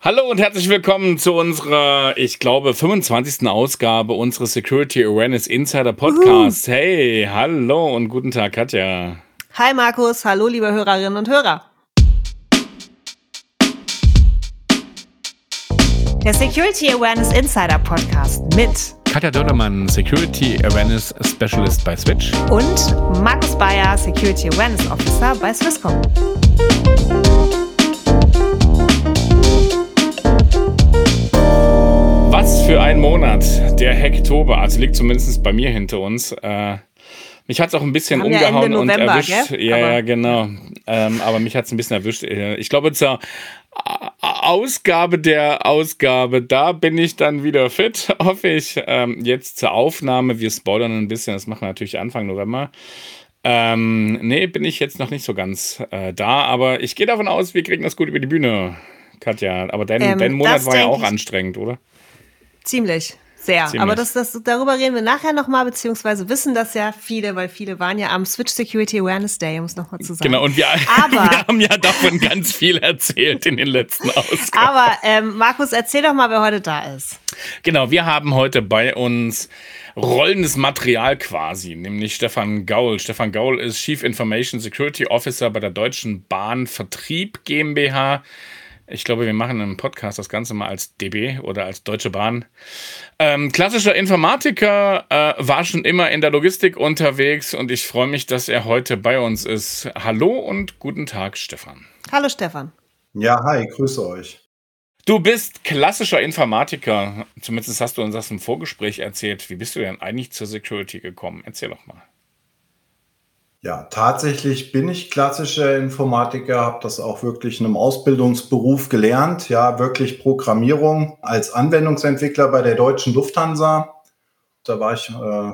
Hallo und herzlich willkommen zu unserer, ich glaube, 25. Ausgabe unseres Security Awareness Insider Podcasts. Hey, hallo und guten Tag, Katja. Hi Markus, hallo liebe Hörerinnen und Hörer. Der Security Awareness Insider Podcast mit Katja Dördermann, Security Awareness Specialist bei Switch. und Markus Bayer, Security Awareness Officer bei Swisscom. Was für ein Monat, der Hacktober, also liegt zumindest bei mir hinter uns. Äh, mich hat es auch ein bisschen haben ja umgehauen und November, erwischt. gell? Ja, Aber- ja, genau. Ähm, aber mich hat es ein bisschen erwischt. Äh, Ich glaube, zur Ausgabe der Ausgabe, da bin ich dann wieder fit, hoffe ich. Ähm, jetzt zur Aufnahme, wir spoilern ein bisschen, das machen wir natürlich Anfang November. Ähm, nee, bin ich jetzt noch nicht so ganz äh, da, aber ich gehe davon aus, wir kriegen das gut über die Bühne, Katja. Aber dein, Ähm, dein Monat war ja auch anstrengend, oder? Ziemlich. Sehr. Ziemlich. Aber das, das, darüber reden wir nachher nochmal, beziehungsweise wissen das ja viele, weil viele waren ja am Switch Security Awareness Day, um es nochmal zu sagen. Genau, und wir, Aber- wir haben ja davon ganz viel erzählt in den letzten Ausgaben. Aber ähm, Markus, erzähl doch mal, wer heute da ist. Genau, wir haben heute bei uns rollendes Material quasi, nämlich Stefan Gaul. Stefan Gaul ist Chief Information Security Officer bei der Deutschen Bahn Vertrieb GmbH. Ich glaube, wir machen im Podcast das Ganze mal als DB oder als Deutsche Bahn. Ähm, klassischer Informatiker, äh, war schon immer in der Logistik unterwegs und ich freue mich, dass er heute bei uns ist. Hallo und guten Tag, Stefan. Hallo Stefan. Ja, hi, grüße euch. Du bist klassischer Informatiker. Zumindest hast du uns das im Vorgespräch erzählt. Wie bist du denn eigentlich zur Security gekommen? Erzähl doch mal. Ja, tatsächlich bin ich klassischer Informatiker, habe das auch wirklich in einem Ausbildungsberuf gelernt. Ja, wirklich Programmierung als Anwendungsentwickler bei der Deutschen Lufthansa. Da war ich äh,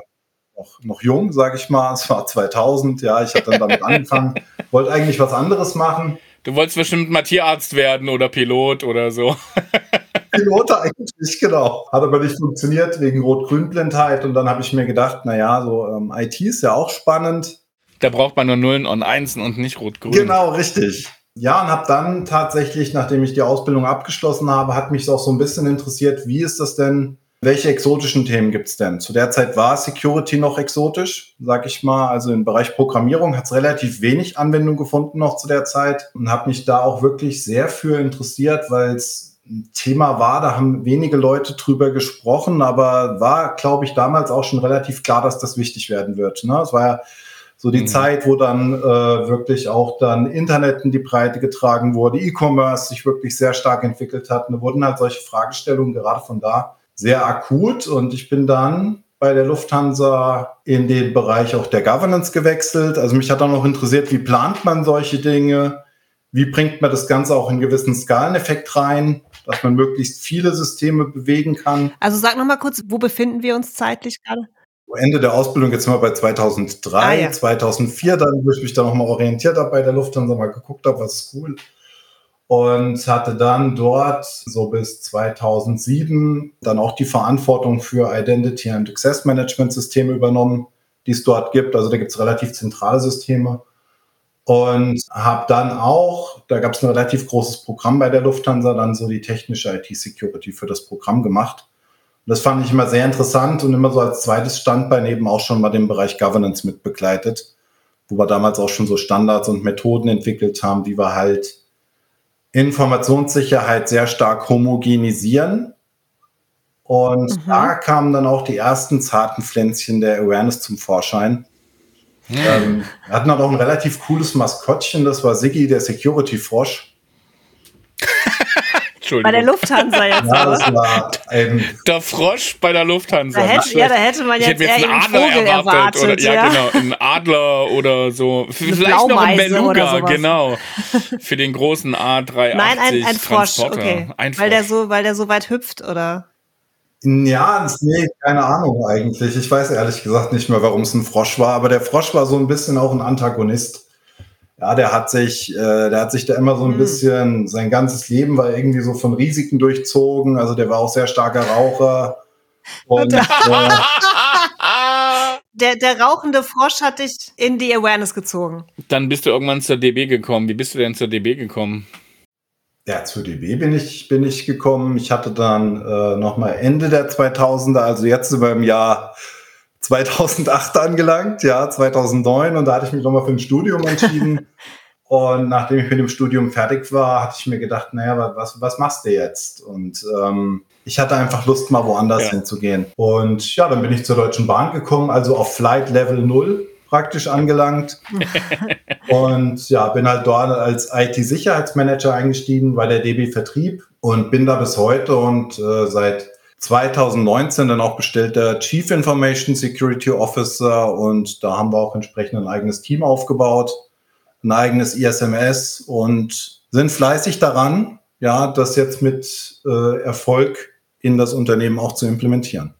noch, noch jung, sage ich mal. Es war 2000. Ja, ich habe dann damit angefangen, wollte eigentlich was anderes machen. Du wolltest bestimmt mal Tierarzt werden oder Pilot oder so. Pilot eigentlich, genau. Hat aber nicht funktioniert wegen Rot-Grün-Blindheit. Und dann habe ich mir gedacht, naja, so ähm, IT ist ja auch spannend. Da braucht man nur Nullen und Einsen und nicht Rot-Grün. Genau, richtig. Ja, und habe dann tatsächlich, nachdem ich die Ausbildung abgeschlossen habe, hat mich auch so ein bisschen interessiert, wie ist das denn, welche exotischen Themen gibt's denn? Zu der Zeit war Security noch exotisch, sag ich mal. Also im Bereich Programmierung hat's relativ wenig Anwendung gefunden noch zu der Zeit und habe mich da auch wirklich sehr für interessiert, weil es ein Thema war, da haben wenige Leute drüber gesprochen, aber war, glaube ich, damals auch schon relativ klar, dass das wichtig werden wird. Ne? Es war ja so die Mhm. Zeit, wo dann äh, wirklich auch dann Internet in die Breite getragen wurde, E-Commerce sich wirklich sehr stark entwickelt hat. Und da wurden halt solche Fragestellungen gerade von da sehr akut. Und ich bin dann bei der Lufthansa in den Bereich auch der Governance gewechselt. Also mich hat dann noch interessiert, wie plant man solche Dinge? Wie bringt man das Ganze auch in einen gewissen Skaleneffekt rein, dass man möglichst viele Systeme bewegen kann? Also sag noch mal kurz, wo befinden wir uns zeitlich gerade? Ende der Ausbildung, jetzt sind wir bei 2003, Ah, ja. 2004, dann, wo ich mich dann nochmal orientiert habe bei der Lufthansa, mal geguckt habe, was ist cool. Und hatte dann dort so bis 2007 dann auch die Verantwortung für Identity and Access Management Systeme übernommen, die es dort gibt. Also da gibt es relativ zentrale Systeme. Und habe dann auch, da gab es ein relativ großes Programm bei der Lufthansa, dann so die technische IT-Security für das Programm gemacht. Das fand ich immer sehr interessant und immer so als zweites Standbein eben auch schon mal den Bereich Governance mit begleitet, wo wir damals auch schon so Standards und Methoden entwickelt haben, wie wir halt Informationssicherheit sehr stark homogenisieren. Und Mhm. da kamen dann auch die ersten zarten Pflänzchen der Awareness zum Vorschein. Ähm, wir hatten halt auch ein relativ cooles Maskottchen, das war Siggi, der Security-Frosch. Entschuldigung. Bei der Lufthansa jetzt, Ja, das war ein der Frosch bei der Lufthansa. Da hätte, ja, da hätte man ich jetzt hätte eher jetzt einen Adler Vogel erwartet. erwartet. oder, ja, ja. genau. Einen Adler oder so. Vielleicht noch ein Beluga, genau. Für den großen A380 Nein, ein, ein Frosch, Transporter. okay. Ein Weil der Frosch. so, weil der so weit hüpft, oder? Ja, nee, keine Ahnung eigentlich. Ich weiß ehrlich gesagt nicht mehr, warum es ein Frosch war, aber der Frosch war so ein bisschen auch ein Antagonist. Ja, der hat sich, äh, der hat sich da immer so ein Hm. bisschen, sein ganzes Leben war irgendwie so von Risiken durchzogen. Also der war auch sehr starker Raucher. Und äh, Der, der rauchende Frosch hat dich in die Awareness gezogen. Dann bist du irgendwann zur DB gekommen. Wie bist du denn zur DB gekommen? Ja, zu DB bin ich, bin ich gekommen. Ich hatte dann äh, nochmal Ende der 2000er, also jetzt über im Jahr 2008 angelangt, ja, 2009. Und da hatte ich mich nochmal für ein Studium entschieden. und nachdem ich mit dem Studium fertig war, hatte ich mir gedacht, naja, was, was machst du jetzt? Und ähm, ich hatte einfach Lust, mal woanders ja. hinzugehen. Und ja, dann bin ich zur Deutschen Bahn gekommen, also auf Flight Level 0 praktisch angelangt. und ja, bin halt dort als IT-Sicherheitsmanager eingestiegen bei der DB Vertrieb und bin da bis heute und äh, seit 2019 dann auch bestellter Chief Information Security Officer und da haben wir auch entsprechend ein eigenes Team aufgebaut, ein eigenes ISMS und sind fleißig daran, ja, das jetzt mit äh, Erfolg in das Unternehmen auch zu implementieren.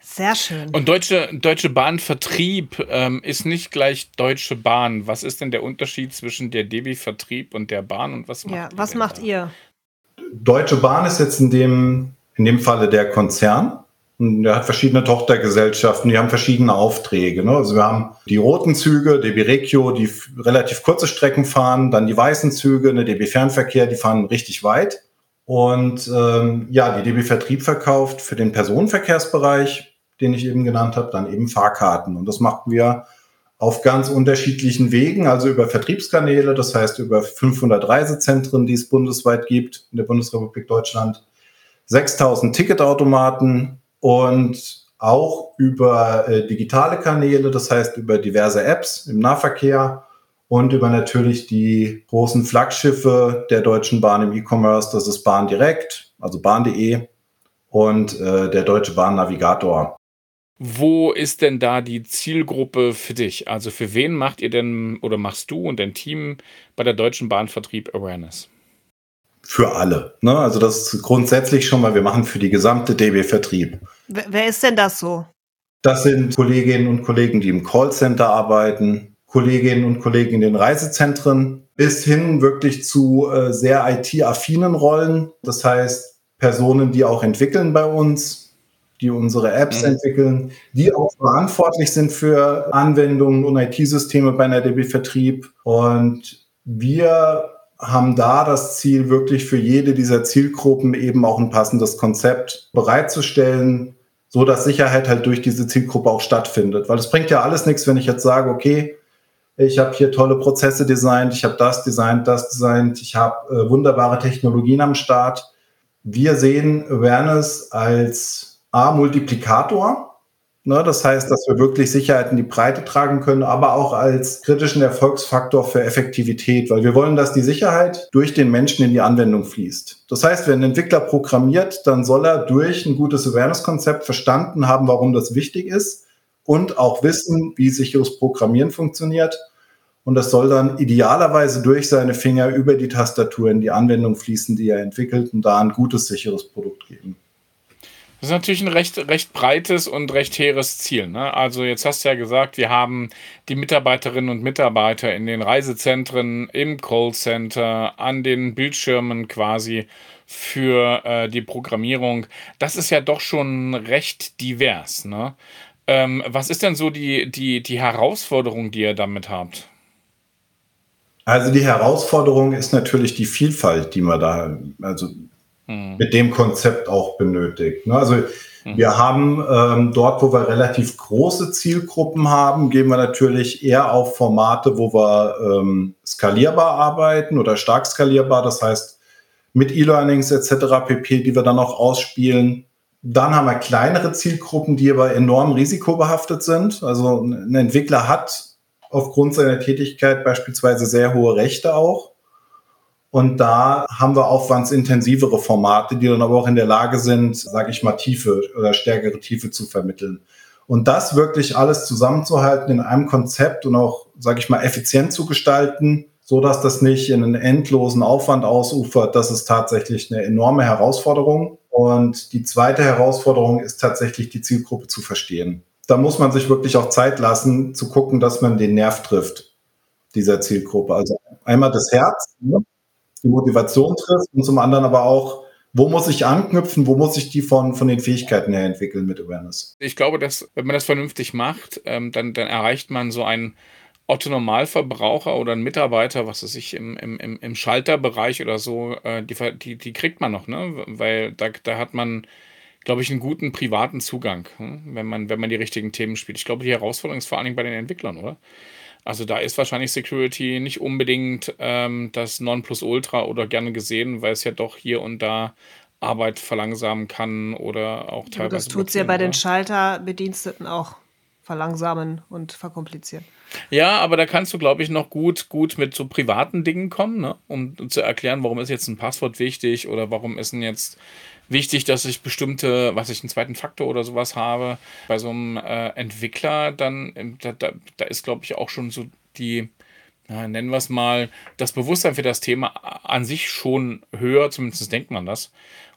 Sehr schön. Und Deutsche, Deutsche Bahnvertrieb ähm, ist nicht gleich Deutsche Bahn. Was ist denn der Unterschied zwischen der DB Vertrieb und der Bahn und was macht ja, was macht da? ihr? Deutsche Bahn ist jetzt in dem, in dem Falle der Konzern. Und der hat verschiedene Tochtergesellschaften, die haben verschiedene Aufträge. Ne? Also wir haben die roten Züge, DB Regio, die relativ kurze Strecken fahren, dann die weißen Züge, eine DB Fernverkehr, die fahren richtig weit. Und ähm, ja, die DB Vertrieb verkauft für den Personenverkehrsbereich den ich eben genannt habe, dann eben Fahrkarten. Und das machen wir auf ganz unterschiedlichen Wegen, also über Vertriebskanäle, das heißt über 500 Reisezentren, die es bundesweit gibt in der Bundesrepublik Deutschland, 6000 Ticketautomaten und auch über äh, digitale Kanäle, das heißt über diverse Apps im Nahverkehr und über natürlich die großen Flaggschiffe der Deutschen Bahn im E-Commerce, das ist Bahn direkt, also bahn.de und äh, der Deutsche Bahn Navigator. Wo ist denn da die Zielgruppe für dich? Also für wen macht ihr denn oder machst du und dein Team bei der Deutschen Bahnvertrieb Awareness? Für alle. Ne? Also das ist grundsätzlich schon mal, wir machen für die gesamte DB Vertrieb. Wer ist denn das so? Das sind Kolleginnen und Kollegen, die im Callcenter arbeiten, Kolleginnen und Kollegen in den Reisezentren, bis hin wirklich zu äh, sehr IT-affinen Rollen. Das heißt, Personen, die auch entwickeln bei uns, die unsere Apps mhm. entwickeln, die auch verantwortlich sind für Anwendungen und IT-Systeme bei einer DB Vertrieb. Und wir haben da das Ziel, wirklich für jede dieser Zielgruppen eben auch ein passendes Konzept bereitzustellen, so dass Sicherheit halt durch diese Zielgruppe auch stattfindet. Weil es bringt ja alles nichts, wenn ich jetzt sage, okay, ich habe hier tolle Prozesse designt, ich habe das designt, das designt, ich habe äh, wunderbare Technologien am Start. Wir sehen Awareness als A, Multiplikator. Ne, das heißt, dass wir wirklich Sicherheit in die Breite tragen können, aber auch als kritischen Erfolgsfaktor für Effektivität, weil wir wollen, dass die Sicherheit durch den Menschen in die Anwendung fließt. Das heißt, wenn ein Entwickler programmiert, dann soll er durch ein gutes Awareness-Konzept verstanden haben, warum das wichtig ist und auch wissen, wie sicheres Programmieren funktioniert. Und das soll dann idealerweise durch seine Finger über die Tastatur in die Anwendung fließen, die er entwickelt und da ein gutes, sicheres Produkt geben. Das ist natürlich ein recht, recht breites und recht hehres Ziel. Ne? Also jetzt hast du ja gesagt, wir haben die Mitarbeiterinnen und Mitarbeiter in den Reisezentren, im Callcenter, an den Bildschirmen quasi für äh, die Programmierung. Das ist ja doch schon recht divers. Ne? Ähm, was ist denn so die, die, die Herausforderung, die ihr damit habt? Also die Herausforderung ist natürlich die Vielfalt, die man da, also mhm. mit dem Konzept auch benötigt. Ne? Also mhm. wir haben ähm, dort, wo wir relativ große Zielgruppen haben, gehen wir natürlich eher auf Formate, wo wir ähm, skalierbar arbeiten oder stark skalierbar. Das heißt, mit E-Learnings etc. pp, die wir dann auch ausspielen. Dann haben wir kleinere Zielgruppen, die aber enorm risikobehaftet sind. Also ein Entwickler hat aufgrund seiner Tätigkeit beispielsweise sehr hohe Rechte auch. Und da haben wir aufwandsintensivere Formate, die dann aber auch in der Lage sind, sage ich mal, Tiefe oder stärkere Tiefe zu vermitteln. Und das wirklich alles zusammenzuhalten in einem Konzept und auch, sage ich mal, effizient zu gestalten, so dass das nicht in einen endlosen Aufwand ausufert, das ist tatsächlich eine enorme Herausforderung. Und die zweite Herausforderung ist tatsächlich die Zielgruppe zu verstehen. Da muss man sich wirklich auch Zeit lassen, zu gucken, dass man den Nerv trifft dieser Zielgruppe. Also einmal das Herz, ne? Die Motivation trifft und zum anderen aber auch, wo muss ich anknüpfen, wo muss ich die von, von den Fähigkeiten her entwickeln mit Awareness? Ich glaube, dass wenn man das vernünftig macht, ähm, dann, dann erreicht man so ein Otto-Normalverbraucher oder ein Mitarbeiter, was weiß ich, im, im, im Schalterbereich oder so, äh, die, die, die kriegt man noch, ne? Weil da, da hat man, glaube ich, einen guten privaten Zugang, hm? wenn, man, wenn man die richtigen Themen spielt. Ich glaube, die Herausforderung ist vor allen Dingen bei den Entwicklern, oder? Also da ist wahrscheinlich Security nicht unbedingt ähm, das Nonplusultra oder gerne gesehen, weil es ja doch hier und da Arbeit verlangsamen kann oder auch teilweise. Ja, das tut es ja bei den Schalterbediensteten auch verlangsamen und verkomplizieren. Ja, aber da kannst du, glaube ich, noch gut, gut mit so privaten Dingen kommen, ne? um zu erklären, warum ist jetzt ein Passwort wichtig oder warum ist denn jetzt wichtig, dass ich bestimmte, was ich einen zweiten Faktor oder sowas habe. Bei so einem äh, Entwickler, dann, ähm, da, da, da ist, glaube ich, auch schon so die, ja, nennen wir es mal, das Bewusstsein für das Thema an sich schon höher, zumindest denkt man das.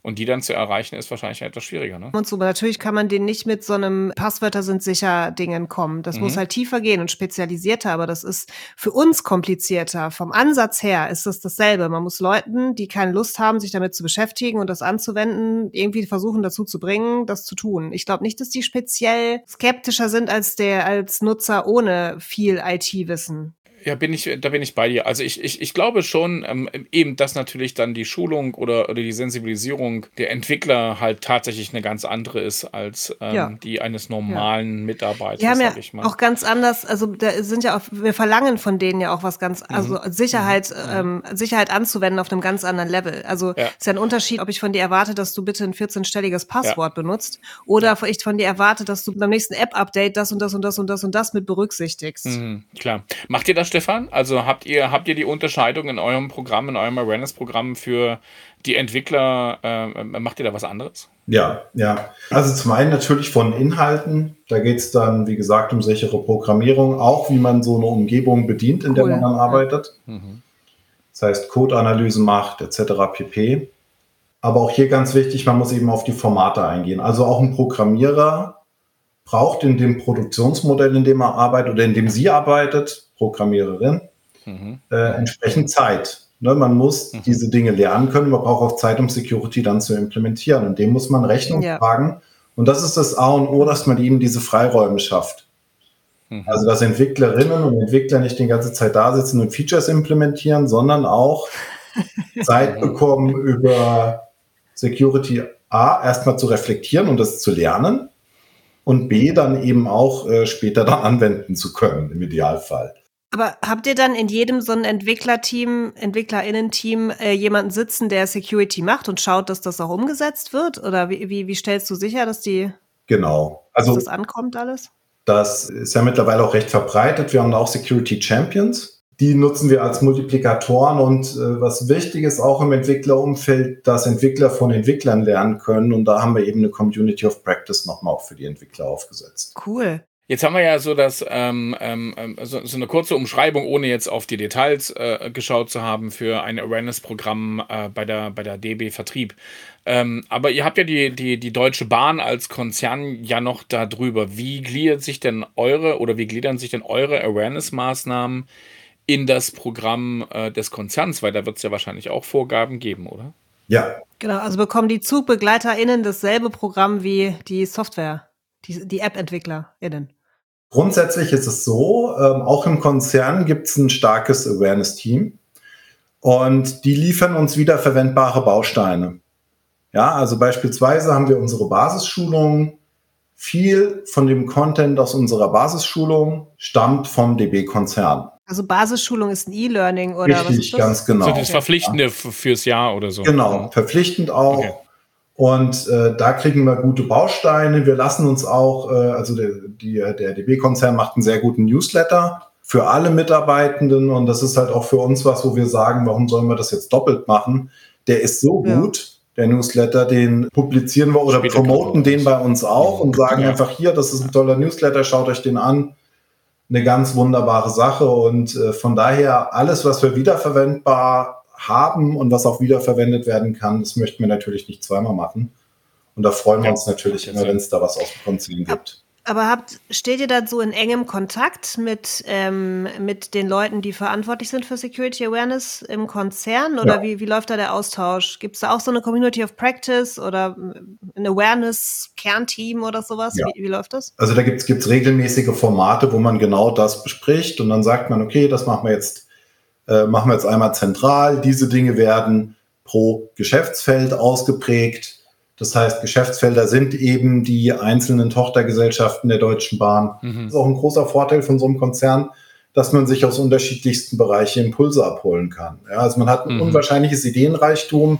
Und die dann zu erreichen, ist wahrscheinlich etwas schwieriger. Ne? Und so, aber natürlich kann man den nicht mit so einem Passwörter sind sicher Dingen kommen. Das mhm. muss halt tiefer gehen und spezialisierter, aber das ist für uns komplizierter. Vom Ansatz her ist das dasselbe. Man muss Leuten, die keine Lust haben, sich damit zu beschäftigen und das anzuwenden, irgendwie versuchen dazu zu bringen, das zu tun. Ich glaube nicht, dass die speziell skeptischer sind als der, als Nutzer ohne viel IT-Wissen. Ja, bin ich, da bin ich bei dir. Also ich, ich, ich glaube schon, ähm, eben, dass natürlich dann die Schulung oder, oder die Sensibilisierung der Entwickler halt tatsächlich eine ganz andere ist als ähm, ja. die eines normalen ja. Mitarbeiters. Die haben ja auch ganz anders, also da sind ja auch, wir verlangen von denen ja auch was ganz, mhm. also Sicherheit, mhm. ähm, Sicherheit anzuwenden auf einem ganz anderen Level. Also ja. ist ja ein Unterschied, ob ich von dir erwarte, dass du bitte ein 14-stelliges Passwort benutzt oder ich von dir erwarte, dass du beim nächsten App-Update das und das und das und das und das mit berücksichtigst. Mhm, klar. Macht ihr das Stefan? Also habt ihr, habt ihr die Unterscheidung in eurem Programm, in eurem Awareness-Programm für die Entwickler, äh, macht ihr da was anderes? Ja, ja. Also zum einen natürlich von Inhalten. Da geht es dann, wie gesagt, um sichere Programmierung, auch wie man so eine Umgebung bedient, in cool. der man dann arbeitet. Mhm. Das heißt, Code-Analysen macht, etc. pp. Aber auch hier ganz wichtig, man muss eben auf die Formate eingehen. Also auch ein Programmierer braucht in dem Produktionsmodell, in dem er arbeitet oder in dem sie arbeitet, Programmiererin, mhm. äh, entsprechend Zeit. Ne, man muss mhm. diese Dinge lernen können, man braucht auch Zeit, um Security dann zu implementieren. Und dem muss man Rechnung ja. tragen. Und das ist das A und O, dass man ihnen diese Freiräume schafft. Mhm. Also, dass Entwicklerinnen und Entwickler nicht die ganze Zeit da sitzen und Features implementieren, sondern auch Zeit bekommen, über Security A erstmal zu reflektieren und das zu lernen und B dann eben auch äh, später dann anwenden zu können, im Idealfall. Aber habt ihr dann in jedem so ein Entwicklerteam, EntwicklerInnen-Team äh, jemanden sitzen, der Security macht und schaut, dass das auch umgesetzt wird? Oder wie, wie, wie stellst du sicher, dass die genau. also, dass das ankommt alles? Das ist ja mittlerweile auch recht verbreitet. Wir haben auch Security Champions die nutzen wir als Multiplikatoren und äh, was wichtig ist auch im Entwicklerumfeld, dass Entwickler von Entwicklern lernen können und da haben wir eben eine Community of Practice nochmal auch für die Entwickler aufgesetzt. Cool. Jetzt haben wir ja so das ähm, ähm, ähm, so, so, eine kurze Umschreibung, ohne jetzt auf die Details äh, geschaut zu haben für ein Awareness-Programm äh, bei der bei der DB Vertrieb. Ähm, aber ihr habt ja die, die, die Deutsche Bahn als Konzern ja noch darüber. Wie gliedert sich denn eure oder wie gliedern sich denn eure Awareness-Maßnahmen in das Programm äh, des Konzerns, weil da wird es ja wahrscheinlich auch Vorgaben geben, oder? Ja. Genau, also bekommen die ZugbegleiterInnen dasselbe Programm wie die Software, die, die App-EntwicklerInnen. Grundsätzlich ist es so, ähm, auch im Konzern gibt es ein starkes Awareness-Team und die liefern uns wiederverwendbare Bausteine. Ja, also beispielsweise haben wir unsere Basisschulungen. Viel von dem Content aus unserer Basisschulung stammt vom DB-Konzern. Also Basisschulung ist ein E-Learning oder Richtig, was ist das? ganz genau. So das Verpflichtende ja. fürs Jahr oder so. Genau, verpflichtend auch. Okay. Und äh, da kriegen wir gute Bausteine. Wir lassen uns auch, äh, also der, die, der DB-Konzern macht einen sehr guten Newsletter für alle Mitarbeitenden und das ist halt auch für uns was, wo wir sagen, warum sollen wir das jetzt doppelt machen? Der ist so ja. gut, der Newsletter, den publizieren wir oder Später promoten den bei uns auch und sagen ja. einfach hier, das ist ein toller Newsletter, schaut euch den an eine ganz wunderbare Sache. Und äh, von daher, alles, was wir wiederverwendbar haben und was auch wiederverwendet werden kann, das möchten wir natürlich nicht zweimal machen. Und da freuen wir uns natürlich immer, wenn es da was aus dem Konzil gibt. Aber habt, steht ihr da so in engem Kontakt mit, ähm, mit den Leuten, die verantwortlich sind für Security Awareness im Konzern? Oder ja. wie, wie läuft da der Austausch? Gibt es da auch so eine Community of Practice oder ein Awareness-Kernteam oder sowas? Ja. Wie, wie, läuft das? Also da gibt es regelmäßige Formate, wo man genau das bespricht und dann sagt man, okay, das machen wir jetzt, äh, machen wir jetzt einmal zentral. Diese Dinge werden pro Geschäftsfeld ausgeprägt das heißt, Geschäftsfelder sind eben die einzelnen Tochtergesellschaften der Deutschen Bahn. Mhm. Das ist auch ein großer Vorteil von so einem Konzern, dass man sich aus unterschiedlichsten Bereichen Impulse abholen kann. Ja, also man hat ein mhm. unwahrscheinliches Ideenreichtum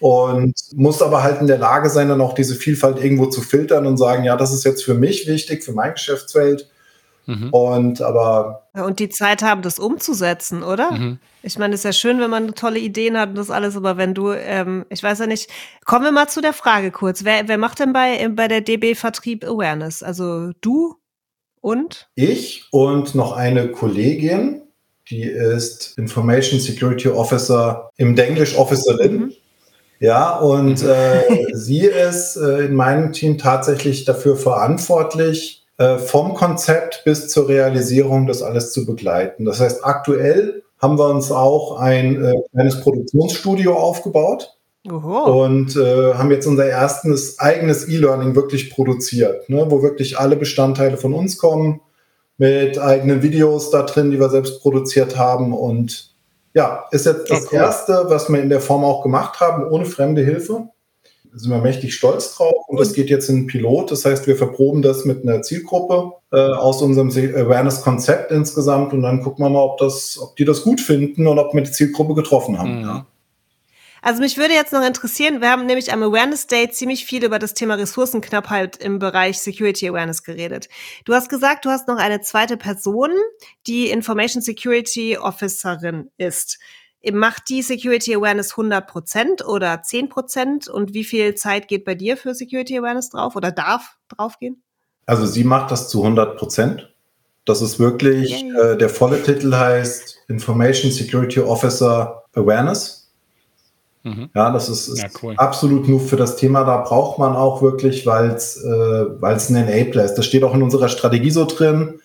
und muss aber halt in der Lage sein, dann auch diese Vielfalt irgendwo zu filtern und sagen, ja, das ist jetzt für mich wichtig, für mein Geschäftsfeld Mhm. Und aber. Und die Zeit haben, das umzusetzen, oder? Mhm. Ich meine, es ist ja schön, wenn man tolle Ideen hat und das alles, aber wenn du, ähm, ich weiß ja nicht, kommen wir mal zu der Frage kurz. Wer, wer macht denn bei, bei der DB Vertrieb Awareness? Also du und? Ich und noch eine Kollegin, die ist Information Security Officer im Denglish Officerin. Mhm. Ja, und äh, sie ist äh, in meinem Team tatsächlich dafür verantwortlich, äh, vom Konzept bis zur Realisierung das alles zu begleiten. Das heißt, aktuell haben wir uns auch ein äh, kleines Produktionsstudio aufgebaut. Oho. Und äh, haben jetzt unser erstes eigenes E-Learning wirklich produziert, ne, wo wirklich alle Bestandteile von uns kommen, mit eigenen Videos da drin, die wir selbst produziert haben. Und ja, ist jetzt das cool. erste, was wir in der Form auch gemacht haben, ohne fremde Hilfe sind wir mächtig stolz drauf und das geht jetzt in den Pilot. Das heißt, wir verproben das mit einer Zielgruppe äh, aus unserem Awareness-Konzept insgesamt und dann gucken wir mal, ob, das, ob die das gut finden und ob wir die Zielgruppe getroffen haben. Mhm. Ja. Also mich würde jetzt noch interessieren, wir haben nämlich am Awareness Day ziemlich viel über das Thema Ressourcenknappheit im Bereich Security Awareness geredet. Du hast gesagt, du hast noch eine zweite Person, die Information Security Officerin ist. Macht die Security Awareness 100% oder 10% und wie viel Zeit geht bei dir für Security Awareness drauf oder darf draufgehen? Also sie macht das zu 100%. Das ist wirklich, äh, der volle Titel heißt Information Security Officer Awareness. Mhm. Ja, das ist, ist ja, cool. absolut nur für das Thema. Da braucht man auch wirklich, weil es äh, ein Enabler ist. Das steht auch in unserer Strategie so drin.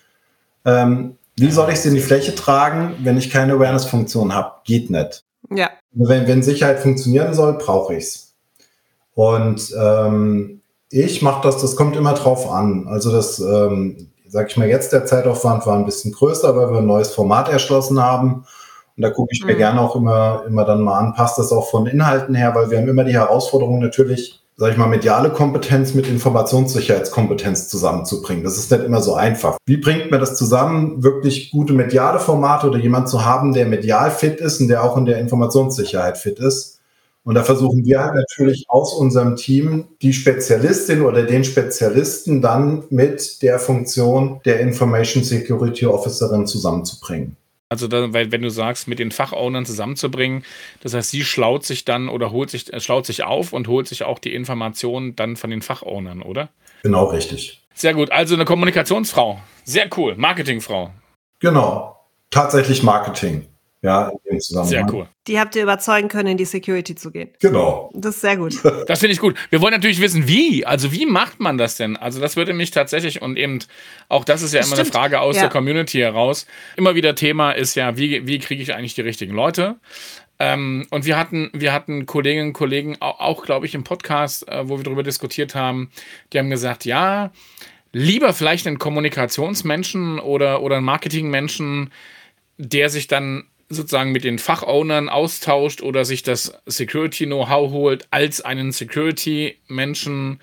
Ähm, wie soll ich es in die Fläche tragen, wenn ich keine Awareness-Funktion habe? Geht nicht. Ja. Wenn, wenn Sicherheit funktionieren soll, brauche ich es. Und ähm, ich mache das, das kommt immer drauf an. Also das, ähm, sag ich mal, jetzt der Zeitaufwand war ein bisschen größer, weil wir ein neues Format erschlossen haben. Und da gucke ich mir mhm. gerne auch immer, immer dann mal an, passt das auch von Inhalten her, weil wir haben immer die Herausforderung natürlich, sage ich mal, mediale Kompetenz mit Informationssicherheitskompetenz zusammenzubringen. Das ist nicht immer so einfach. Wie bringt man das zusammen, wirklich gute mediale Formate oder jemand zu haben, der medial fit ist und der auch in der Informationssicherheit fit ist? Und da versuchen wir halt natürlich aus unserem Team die Spezialistin oder den Spezialisten dann mit der Funktion der Information Security Officerin zusammenzubringen. Also, da, weil, wenn du sagst, mit den Fachownern zusammenzubringen, das heißt, sie schlaut sich dann oder holt sich, äh, schlaut sich auf und holt sich auch die Informationen dann von den Fachownern, oder? Genau, richtig. Sehr gut. Also eine Kommunikationsfrau. Sehr cool. Marketingfrau. Genau. Tatsächlich Marketing. Ja, in dem Zusammenhang. Sehr cool. Die habt ihr überzeugen können, in die Security zu gehen. Genau. Das ist sehr gut. Das finde ich gut. Wir wollen natürlich wissen, wie. Also, wie macht man das denn? Also, das würde mich tatsächlich und eben auch das ist ja immer Stimmt. eine Frage aus ja. der Community heraus. Immer wieder Thema ist ja, wie, wie kriege ich eigentlich die richtigen Leute? Ähm, und wir hatten, wir hatten Kolleginnen und Kollegen auch, auch glaube ich, im Podcast, äh, wo wir darüber diskutiert haben, die haben gesagt, ja, lieber vielleicht einen Kommunikationsmenschen oder, oder einen Marketingmenschen, der sich dann sozusagen mit den Fachownern austauscht oder sich das Security-Know-how holt, als einen Security-Menschen,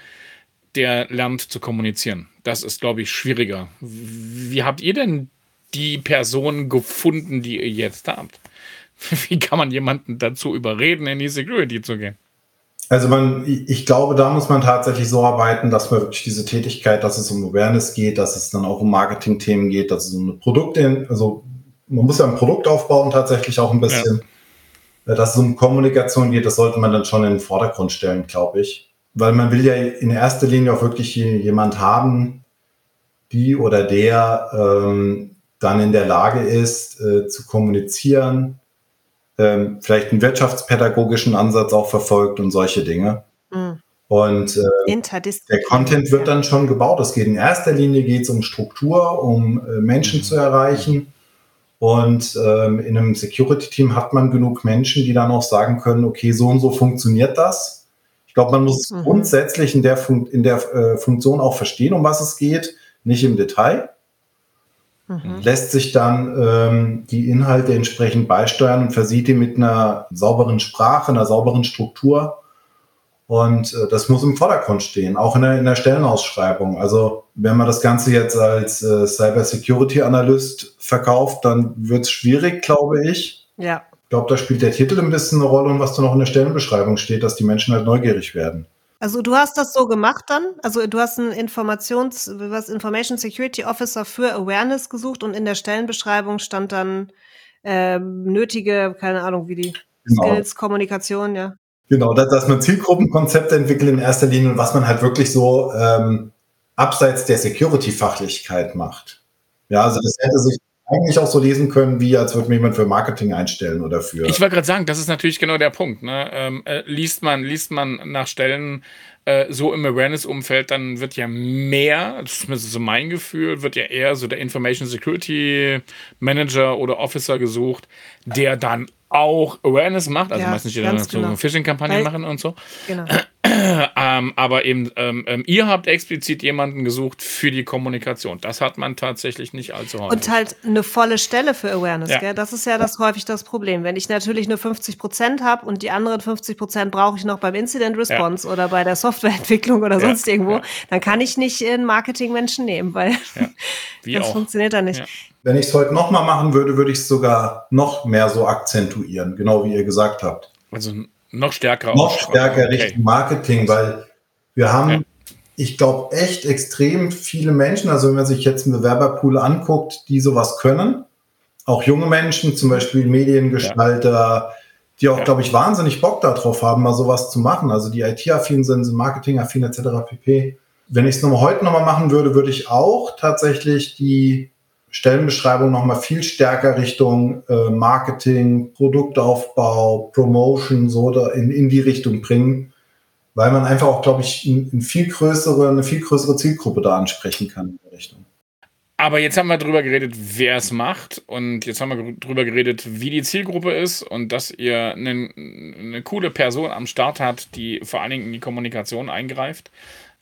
der lernt zu kommunizieren. Das ist, glaube ich, schwieriger. Wie habt ihr denn die Person gefunden, die ihr jetzt habt? Wie kann man jemanden dazu überreden, in die Security zu gehen? Also man, ich glaube, da muss man tatsächlich so arbeiten, dass man wirklich diese Tätigkeit, dass es um Awareness geht, dass es dann auch um Marketing-Themen geht, dass es um Produkte, also man muss ja ein Produkt aufbauen, tatsächlich auch ein bisschen. Ja. Dass es um Kommunikation geht, das sollte man dann schon in den Vordergrund stellen, glaube ich. Weil man will ja in erster Linie auch wirklich jemand haben, die oder der ähm, dann in der Lage ist, äh, zu kommunizieren, ähm, vielleicht einen wirtschaftspädagogischen Ansatz auch verfolgt und solche Dinge. Mhm. Und äh, der Content wird dann schon gebaut. Es geht in erster Linie geht's um Struktur, um äh, Menschen mhm. zu erreichen. Und ähm, in einem Security-Team hat man genug Menschen, die dann auch sagen können, okay, so und so funktioniert das. Ich glaube, man muss mhm. grundsätzlich in der, Fun in der äh, Funktion auch verstehen, um was es geht, nicht im Detail. Mhm. Lässt sich dann ähm, die Inhalte entsprechend beisteuern und versieht die mit einer sauberen Sprache, einer sauberen Struktur und äh, das muss im Vordergrund stehen, auch in der, in der Stellenausschreibung. Also wenn man das Ganze jetzt als äh, Cyber Security Analyst verkauft, dann wird es schwierig, glaube ich. Ja. Ich glaube, da spielt der Titel ein bisschen eine Rolle und was da noch in der Stellenbeschreibung steht, dass die Menschen halt neugierig werden. Also du hast das so gemacht dann? Also du hast einen Informations, was Information Security Officer für Awareness gesucht und in der Stellenbeschreibung stand dann äh, nötige, keine Ahnung, wie die genau. Skills, Kommunikation, ja. Genau, dass, dass man Zielgruppenkonzepte entwickelt in erster Linie und was man halt wirklich so ähm, abseits der Security-Fachlichkeit macht. Ja, also das hätte sich eigentlich auch so lesen können, wie als würde man jemand für Marketing einstellen oder für. Ich wollte gerade sagen, das ist natürlich genau der Punkt. Ne? Ähm, äh, liest man, liest man nach Stellen äh, so im Awareness-Umfeld, dann wird ja mehr, das ist so mein Gefühl, wird ja eher so der Information Security Manager oder Officer gesucht, der dann auch Awareness macht, also ja, meistens die dann genau. so Phishing-Kampagnen machen und so. Genau. ähm, aber eben, ähm, ähm, ihr habt explizit jemanden gesucht für die Kommunikation. Das hat man tatsächlich nicht allzu häufig. Und halt eine volle Stelle für Awareness, ja. gell? Das ist ja das häufig das Problem. Wenn ich natürlich nur 50 Prozent habe und die anderen 50 Prozent brauche ich noch beim Incident Response ja. oder bei der Softwareentwicklung oder sonst irgendwo, dann kann ich nicht einen Marketing-Menschen nehmen, weil das auch. funktioniert dann nicht. Wenn ich es heute nochmal machen würde, würde ich es sogar noch mehr so akzentuieren, genau wie ihr gesagt habt. Also noch stärker. Noch stärker okay. Richtung Marketing, weil wir haben, ja. ich glaube, echt extrem viele Menschen, also wenn man sich jetzt einen Bewerberpool anguckt, die sowas können. Auch junge Menschen, zum Beispiel Mediengestalter, ja. die auch, ja. glaube ich, wahnsinnig Bock darauf haben, mal sowas zu machen. Also die IT-affin sind, sind Marketing-affin etc. pp. Wenn ich es heute nochmal machen würde, würde ich auch tatsächlich die Stellenbeschreibung nochmal viel stärker Richtung äh, Marketing, Produktaufbau, Promotion, so da in, in die Richtung bringen, weil man einfach auch, glaube ich, ein, ein viel größere, eine viel größere Zielgruppe da ansprechen kann in der Richtung. Aber jetzt haben wir darüber geredet, wer es macht. Und jetzt haben wir darüber geredet, wie die Zielgruppe ist und dass ihr eine, eine coole Person am Start habt, die vor allen Dingen in die Kommunikation eingreift.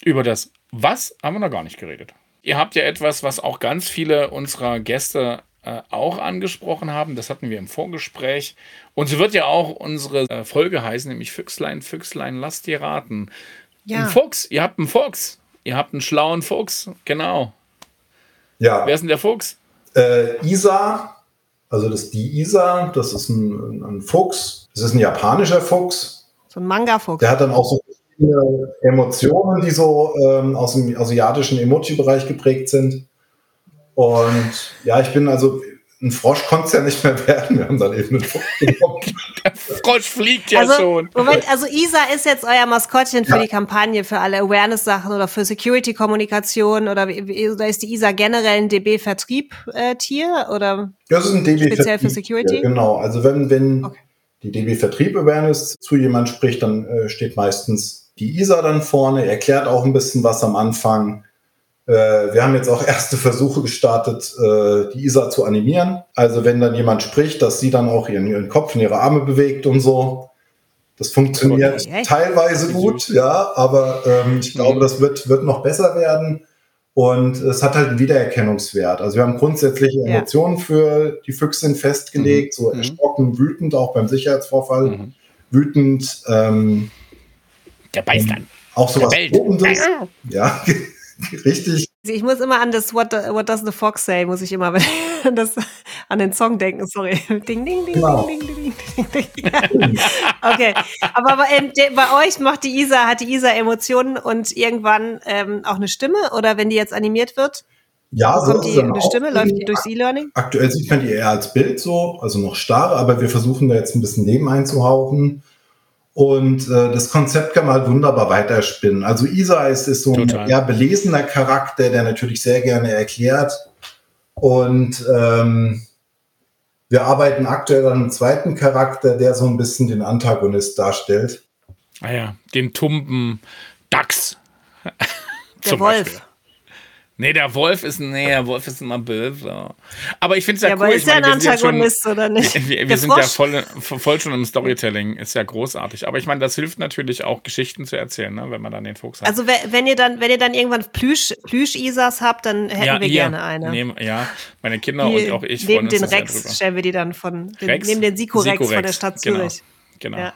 Über das Was haben wir noch gar nicht geredet. Ihr habt ja etwas, was auch ganz viele unserer Gäste äh, auch angesprochen haben. Das hatten wir im Vorgespräch. Und so wird ja auch unsere äh, Folge heißen, nämlich Füchslein, Füchslein, lass dir raten. Ja. Ein Fuchs, ihr habt einen Fuchs. Ihr habt einen schlauen Fuchs, genau. Ja. Wer ist denn der Fuchs? Äh, Isa, also das ist die Isa, das ist ein, ein Fuchs. Das ist ein japanischer Fuchs. So ein Manga-Fuchs. Der hat dann auch so Emotionen, die so ähm, aus dem asiatischen Emoji-Bereich geprägt sind. Und ja, ich bin also, ein Frosch konnte es ja nicht mehr werden. Wir haben dann eben einen Frosch genommen. Der Frosch fliegt ja also, schon. Moment, also Isa ist jetzt euer Maskottchen für ja. die Kampagne, für alle Awareness-Sachen oder für Security-Kommunikation oder, oder ist die Isa generell ein DB-Vertrieb-Tier oder das ist ein DB speziell für Security? Genau, also wenn, wenn okay. die DB-Vertrieb-Awareness zu jemand spricht, dann äh, steht meistens die ISA dann vorne, erklärt auch ein bisschen was am Anfang. Äh, wir haben jetzt auch erste Versuche gestartet, äh, die ISA zu animieren. Also wenn dann jemand spricht, dass sie dann auch ihren, ihren Kopf und ihre Arme bewegt und so. Das funktioniert okay. teilweise gut, ja, aber ähm, ich glaube, mhm. das wird, wird noch besser werden. Und es hat halt einen Wiedererkennungswert. Also wir haben grundsätzliche Emotionen ja. für die Füchsin festgelegt, mhm. so mhm. erschrocken, wütend, auch beim Sicherheitsvorfall, mhm. wütend, ähm, der beißt dann. Auch sowas Tobendes. Ja, richtig. Ich muss immer an das What, What Does the Fox Say, muss ich immer das, an den Song denken, sorry. Ding, ding, ding, genau. ding, ding, ding, ding, ding. okay, aber bei, ähm, bei euch macht die Isa, hat die Isa Emotionen und irgendwann ähm, auch eine Stimme oder wenn die jetzt animiert wird? Ja, so kommt die eine Stimme, läuft die durchs E-Learning? Aktuell sieht man die eher als Bild so, also noch starr, aber wir versuchen da jetzt ein bisschen Leben einzuhauchen. Und äh, das Konzept kann man halt wunderbar weiterspinnen. Also Isa ist, ist so Total. ein eher belesener Charakter, der natürlich sehr gerne erklärt. Und ähm, wir arbeiten aktuell an einem zweiten Charakter, der so ein bisschen den Antagonist darstellt. Ah ja, den tumben, Dachs. Der Wolf. Beispiel. Nee, der Wolf ist, nee, der Wolf ist immer böse. Aber ich finde es ja, ja cool. Aber ist ja ein Antagonist, schon, oder nicht? Wir, wir sind Frosch? ja voll, voll schon im Storytelling, ist ja großartig. Aber ich meine, das hilft natürlich auch, Geschichten zu erzählen, ne, wenn man dann den Fuchs hat. Also wenn ihr dann, wenn ihr dann irgendwann Plüsch, Plüsch-Isas habt, dann hätten ja, wir hier, gerne eine. Nehm, ja, meine Kinder Die, und auch ich Neben den Rex stellen wir die dann von, den, Rex? neben den Sikorex von der Stadt genau, Zürich. Genau. Ja.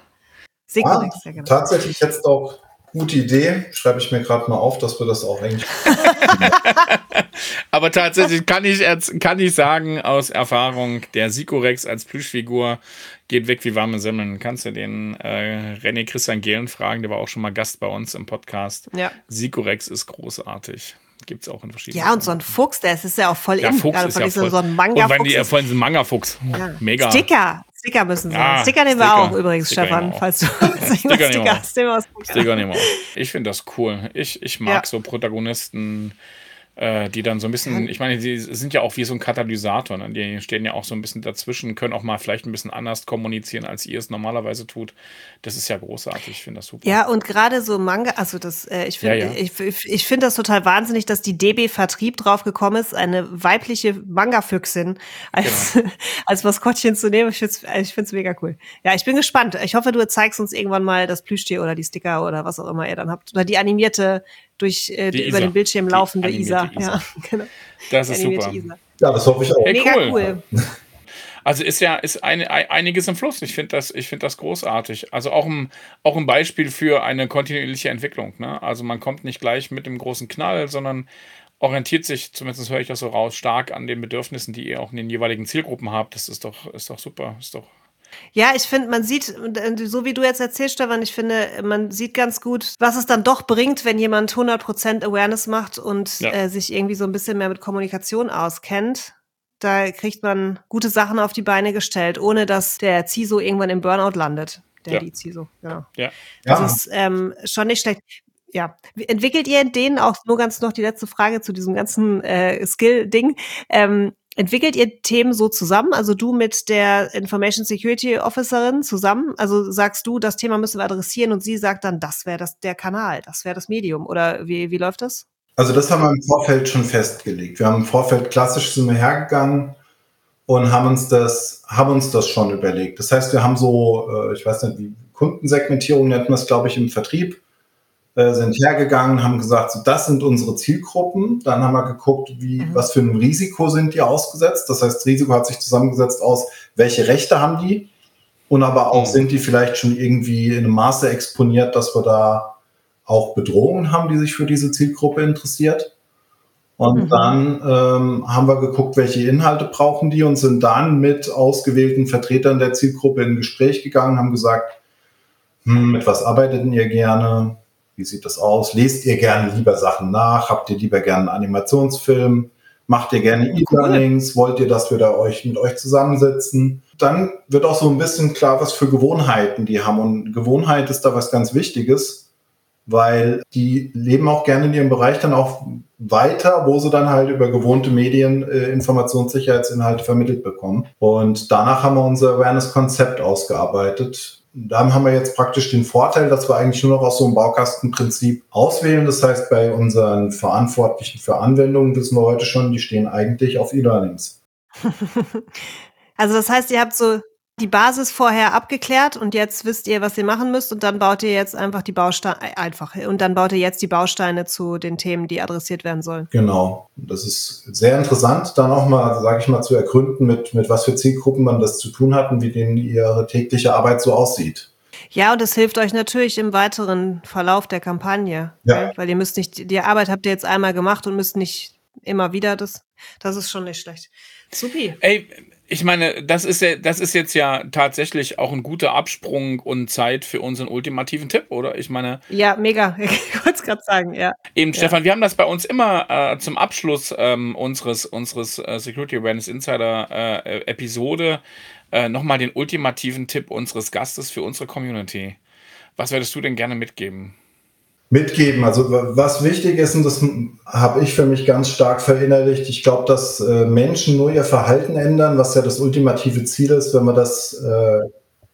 Sikorex, ah, ja, genau. Tatsächlich jetzt auch Gute Idee, schreibe ich mir gerade mal auf, dass wir das auch eigentlich. Aber tatsächlich kann ich, kann ich sagen, aus Erfahrung, der Sikorex als Plüschfigur geht weg wie warme Semmeln. Kannst du den äh, René Christian Gehlen fragen, der war auch schon mal Gast bei uns im Podcast. Ja. Sikorex ist großartig. Gibt es auch in verschiedenen. Ja, und so ein Fuchs, der ist, ist ja auch voll ja, in. Fuchs ist ja voll, so ein Manga-Fuchs. Und wenn die vorhin sind Manga-Fuchs. Ja. Mega. Sticker. Sticker müssen sein. Ja, Sticker nehmen wir auch übrigens, Sticker Stefan, falls du Sticker, Sticker hast. Sticker nehmen wir auch. Ich finde das cool. Ich, ich mag ja. so Protagonisten, äh, die dann so ein bisschen, ich meine, die sind ja auch wie so ein Katalysator, ne? die stehen ja auch so ein bisschen dazwischen, können auch mal vielleicht ein bisschen anders kommunizieren, als ihr es normalerweise tut. Das ist ja großartig, ich finde das super. Ja, und gerade so Manga, also das, äh, ich finde ja, ja. ich, ich finde das total wahnsinnig, dass die DB Vertrieb drauf gekommen ist, eine weibliche Manga-Füchsin als, genau. als Maskottchen zu nehmen. Ich finde es ich mega cool. Ja, ich bin gespannt. Ich hoffe, du zeigst uns irgendwann mal das Plüschtier oder die Sticker oder was auch immer ihr dann habt. Oder die animierte durch äh, die über den Bildschirm laufende Isa. Isa. Ja, genau. Das ist super. Isa. Ja, das hoffe ich auch. Hey, Mega cool. cool. Also ist ja ist ein, einiges im Fluss. Ich finde das, find das großartig. Also auch ein, auch ein Beispiel für eine kontinuierliche Entwicklung. Ne? Also man kommt nicht gleich mit dem großen Knall, sondern orientiert sich, zumindest höre ich das so raus, stark an den Bedürfnissen, die ihr auch in den jeweiligen Zielgruppen habt. Das ist doch, ist doch super. Ist doch ja, ich finde, man sieht, so wie du jetzt erzählst, Stefan, ich finde, man sieht ganz gut, was es dann doch bringt, wenn jemand 100% Awareness macht und ja. äh, sich irgendwie so ein bisschen mehr mit Kommunikation auskennt. Da kriegt man gute Sachen auf die Beine gestellt, ohne dass der CISO irgendwann im Burnout landet. Der ja. die CISO, genau. Ja. Das ja. ist ähm, schon nicht schlecht ja, entwickelt ihr in denen auch nur ganz noch die letzte Frage zu diesem ganzen äh, Skill-Ding? Ähm, Entwickelt ihr Themen so zusammen? Also du mit der Information Security Officerin zusammen? Also sagst du, das Thema müssen wir adressieren und sie sagt dann, das wäre das der Kanal, das wäre das Medium. Oder wie, wie läuft das? Also das haben wir im Vorfeld schon festgelegt. Wir haben im Vorfeld klassisch sind wir hergegangen und haben uns das, haben uns das schon überlegt. Das heißt, wir haben so, äh, ich weiß nicht, wie Kundensegmentierung nennt man es, glaube ich, im Vertrieb äh, sind hergegangen, haben gesagt, so, das sind unsere Zielgruppen. Dann haben wir geguckt, wie, mhm. was für ein Risiko sind die ausgesetzt. Das heißt, das Risiko hat sich zusammengesetzt aus, welche Rechte haben die und aber auch, mhm. sind die vielleicht schon irgendwie in einem Maße exponiert, dass wir da auch Bedrohungen haben, die sich für diese Zielgruppe interessiert. Und mhm. dann ähm, haben wir geguckt, welche Inhalte brauchen die und sind dann mit ausgewählten Vertretern der Zielgruppe in Gespräch gegangen, haben gesagt, hm, mit was arbeitet ihr gerne? Wie sieht das aus? Lest ihr gerne lieber Sachen nach? Habt ihr lieber gerne einen Animationsfilm? Macht ihr gerne E-Learnings? Wollt ihr, dass wir da euch mit euch zusammensetzen? Dann wird auch so ein bisschen klar, was für Gewohnheiten die haben. Und Gewohnheit ist da was ganz Wichtiges, weil die leben auch gerne in ihrem Bereich dann auch weiter, wo sie dann halt über gewohnte Medien äh, Informationssicherheitsinhalte vermittelt bekommen. Und danach haben wir unser Awareness-Konzept ausgearbeitet da haben wir jetzt praktisch den Vorteil, dass wir eigentlich nur noch aus so einem Baukastenprinzip auswählen. Das heißt, bei unseren Verantwortlichen für Anwendungen wissen wir heute schon, die stehen eigentlich auf E-Learnings. also das heißt, ihr habt so die Basis vorher abgeklärt und jetzt wisst ihr, was ihr machen müsst und dann baut ihr jetzt einfach die Bausteine äh, einfach und dann baut ihr jetzt die Bausteine zu den Themen, die adressiert werden sollen. Genau, das ist sehr interessant, dann auch mal, sage ich mal, zu ergründen, mit mit was für Zielgruppen man das zu tun hat und wie denen ihre tägliche Arbeit so aussieht. Ja, und es hilft euch natürlich im weiteren Verlauf der Kampagne, ja. weil ihr müsst nicht die Arbeit habt ihr jetzt einmal gemacht und müsst nicht immer wieder das. Das ist schon nicht schlecht. Supi. Ey, ich meine, das ist ja, das ist jetzt ja tatsächlich auch ein guter Absprung und Zeit für unseren ultimativen Tipp, oder? Ich meine. Ja, mega. Ich wollte es gerade sagen, ja. Eben, ja. Stefan, wir haben das bei uns immer äh, zum Abschluss ähm, unseres, unseres äh, Security Awareness Insider äh, Episode äh, nochmal den ultimativen Tipp unseres Gastes für unsere Community. Was würdest du denn gerne mitgeben? Mitgeben. Also was wichtig ist, und das habe ich für mich ganz stark verinnerlicht, ich glaube, dass äh, Menschen nur ihr Verhalten ändern, was ja das ultimative Ziel ist, wenn wir das äh,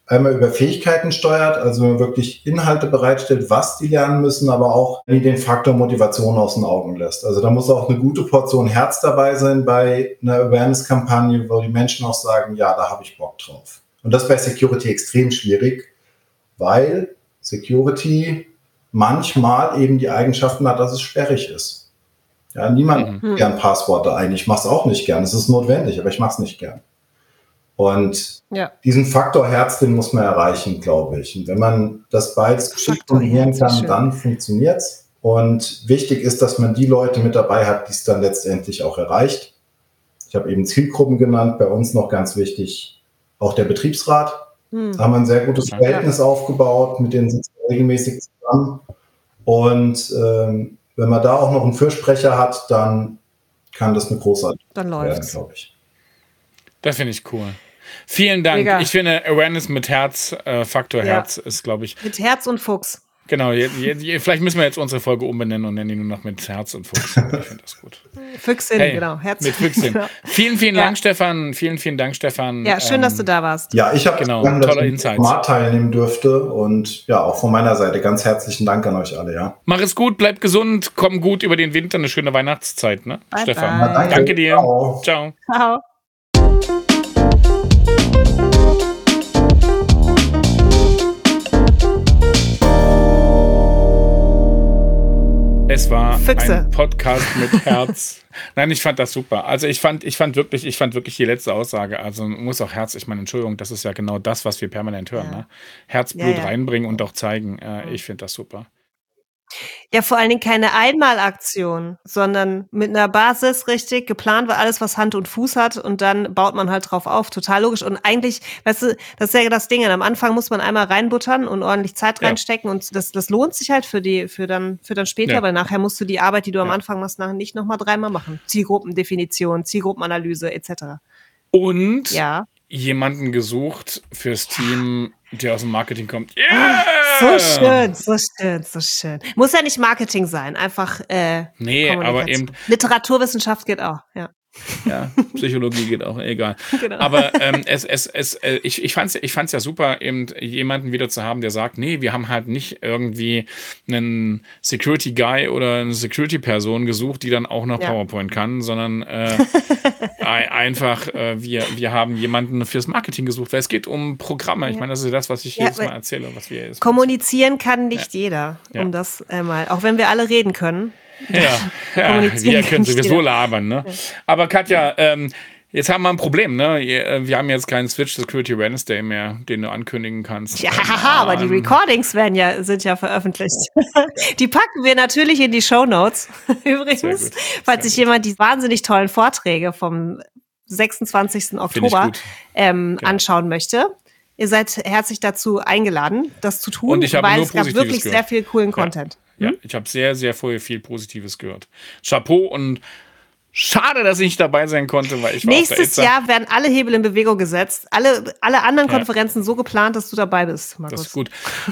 einmal über Fähigkeiten steuert, also wirklich Inhalte bereitstellt, was die lernen müssen, aber auch nie den Faktor Motivation aus den Augen lässt. Also da muss auch eine gute Portion Herz dabei sein bei einer Awareness-Kampagne, wo die Menschen auch sagen, ja, da habe ich Bock drauf. Und das ist bei Security extrem schwierig, weil Security manchmal eben die Eigenschaften hat, dass es sperrig ist. Ja, niemand mhm. gern Passworte ein. Ich mache es auch nicht gern. Es ist notwendig, aber ich mache es nicht gern. Und ja. diesen Faktor Herz, den muss man erreichen, glaube ich. Und wenn man das beides geschickt kombinieren kann, dann funktioniert es. Und wichtig ist, dass man die Leute mit dabei hat, die es dann letztendlich auch erreicht. Ich habe eben Zielgruppen genannt, bei uns noch ganz wichtig, auch der Betriebsrat. Hm. Da haben wir ein sehr gutes Verhältnis ja. aufgebaut, mit denen sitzen wir regelmäßig zusammen. Und ähm, wenn man da auch noch einen Fürsprecher hat, dann kann das eine große dann werden, glaube ich. Das finde ich cool. Vielen Dank. Mega. Ich finde, Awareness mit Herz, äh, Faktor ja. Herz ist, glaube ich. Mit Herz und Fuchs. Genau, je, je, vielleicht müssen wir jetzt unsere Folge umbenennen und nennen die nur noch mit Herz und Fuchs. Ich finde das gut. Füchsin, hey, genau. Herz. Mit Füchsin. Genau. Vielen, vielen Dank, Stefan. Vielen, vielen Dank, Stefan. Ja, schön, ähm, dass du da warst. Ja, ich habe genau, Dank, dass ich Format teilnehmen dürfte und ja, auch von meiner Seite ganz herzlichen Dank an euch alle, ja. Mach es gut, bleib gesund, komm gut über den Winter, eine schöne Weihnachtszeit, ne? Bye Stefan. Bye. danke. danke dir. Ciao. Ciao. Ciao. Es war Füchse. ein Podcast mit Herz. Nein, ich fand das super. Also ich fand, ich fand wirklich, ich fand wirklich die letzte Aussage. Also muss auch Herz. Ich meine, Entschuldigung, das ist ja genau das, was wir permanent hören. Ja. Ne? Herzblut ja, ja. reinbringen und auch zeigen. Äh, ich finde das super. Ja, vor allen Dingen keine Einmalaktion, sondern mit einer Basis richtig geplant war alles, was Hand und Fuß hat und dann baut man halt drauf auf. Total logisch. Und eigentlich, weißt du, das ist ja das Ding. Am Anfang muss man einmal reinbuttern und ordentlich Zeit ja. reinstecken und das, das lohnt sich halt für die, für dann, für dann später, ja. weil nachher musst du die Arbeit, die du am Anfang machst, nachher nicht nochmal dreimal machen. Zielgruppendefinition, Zielgruppenanalyse etc. Und ja. jemanden gesucht fürs Team, der aus dem Marketing kommt. Yeah! So schön, so schön, so schön. Muss ja nicht Marketing sein, einfach äh, Nee, aber eben. Literaturwissenschaft geht auch, ja. Ja, Psychologie geht auch, egal. Genau. Aber ähm, es, es, es, äh, ich, ich fand es ich fand's ja super, eben jemanden wieder zu haben, der sagt, nee, wir haben halt nicht irgendwie einen Security Guy oder eine Security Person gesucht, die dann auch noch ja. PowerPoint kann, sondern äh, einfach, äh, wir, wir haben jemanden fürs Marketing gesucht, weil es geht um Programme. Ich meine, das ist das, was ich ja, jedes Mal erzähle. Was wir kommunizieren kann nicht ja. jeder, um das einmal, auch wenn wir alle reden können. Ja, ja wir können sowieso labern. Ne? Aber Katja, ähm, Jetzt haben wir ein Problem, ne? Äh, wir haben jetzt keinen Switch Security Wednesday mehr, den du ankündigen kannst. Ja, aber die Recordings werden ja, sind ja veröffentlicht. die packen wir natürlich in die Show Notes. Übrigens, falls sich jemand die wahnsinnig tollen Vorträge vom 26. Oktober ähm, genau. anschauen möchte. Ihr seid herzlich dazu eingeladen, das zu tun, weil es gab wirklich gehört. sehr viel coolen Content. Ja, hm? ich habe sehr, sehr viel, viel Positives gehört. Chapeau und Schade, dass ich nicht dabei sein konnte, weil ich war Nächstes Jahr werden alle Hebel in Bewegung gesetzt. Alle, alle anderen ja. Konferenzen so geplant, dass du dabei bist. Markus. Das ist gut.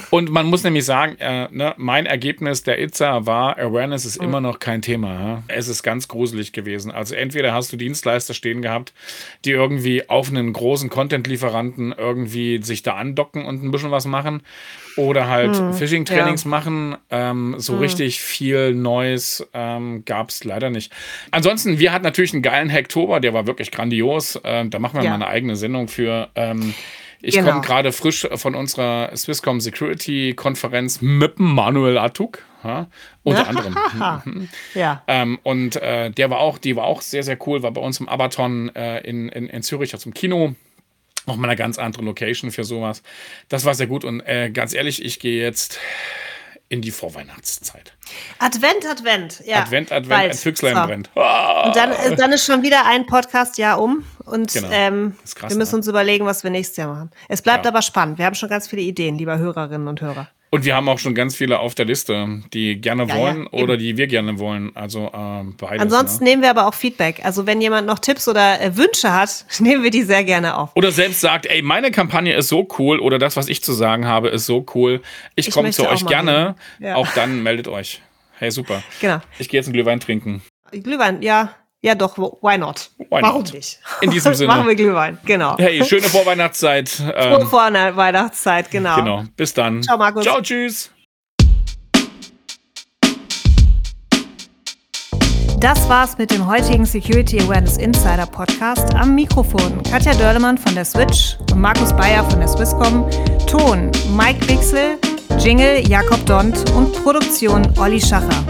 Und man muss nämlich sagen, äh, ne, mein Ergebnis der ITSA war, Awareness ist mhm. immer noch kein Thema. Ja? Es ist ganz gruselig gewesen. Also entweder hast du Dienstleister stehen gehabt, die irgendwie auf einen großen Content-Lieferanten irgendwie sich da andocken und ein bisschen was machen oder halt hm, Phishing-Trainings ja. machen. Ähm, so hm. richtig viel Neues ähm, gab es leider nicht. Ansonsten, wir hatten natürlich einen geilen Hacktober, der war wirklich grandios. Ähm, da machen wir ja. mal eine eigene Sendung für. Ähm, ich genau. komme gerade frisch von unserer Swisscom Security Konferenz mit Manuel Atuk. Ja, unter anderem. Mhm. ja. Ähm, und äh, der war auch, die war auch sehr, sehr cool, war bei uns im Abaton äh, in, in, in Zürich, also im Kino auch mal eine ganz andere Location für sowas. Das war sehr gut und äh, ganz ehrlich, ich gehe jetzt in die Vorweihnachtszeit. Advent, Advent, ja. Advent, Advent, Bald. ein Füchslein so. brennt. Oh. Und dann, äh, dann ist schon wieder ein Podcast-Jahr um und genau. ähm, krass, wir müssen ne? uns überlegen, was wir nächstes Jahr machen. Es bleibt ja. aber spannend. Wir haben schon ganz viele Ideen, lieber Hörerinnen und Hörer. Und wir haben auch schon ganz viele auf der Liste, die gerne ja, wollen ja, oder die wir gerne wollen. Also äh, beides. Ansonsten ne? nehmen wir aber auch Feedback. Also wenn jemand noch Tipps oder äh, Wünsche hat, nehmen wir die sehr gerne auf. Oder selbst sagt, ey, meine Kampagne ist so cool oder das, was ich zu sagen habe, ist so cool. Ich, ich komme zu euch gerne. Ja. Auch dann meldet euch. Hey, super. Genau. Ich gehe jetzt einen Glühwein trinken. Glühwein, ja. Ja, doch, why not? Why Warum not? nicht? In diesem Sinne. Machen wir Glühwein, genau. Hey, schöne Vorweihnachtszeit. Frohe Ähm, Vorweihnachtszeit, genau. genau. Bis dann. Ciao, Markus. Ciao, tschüss. Das war's mit dem heutigen Security Awareness Insider Podcast. Am Mikrofon Katja Dörlemann von der Switch und Markus Bayer von der Swisscom. Ton Mike Bixel, Jingle Jakob Dont und Produktion Olli Schacher.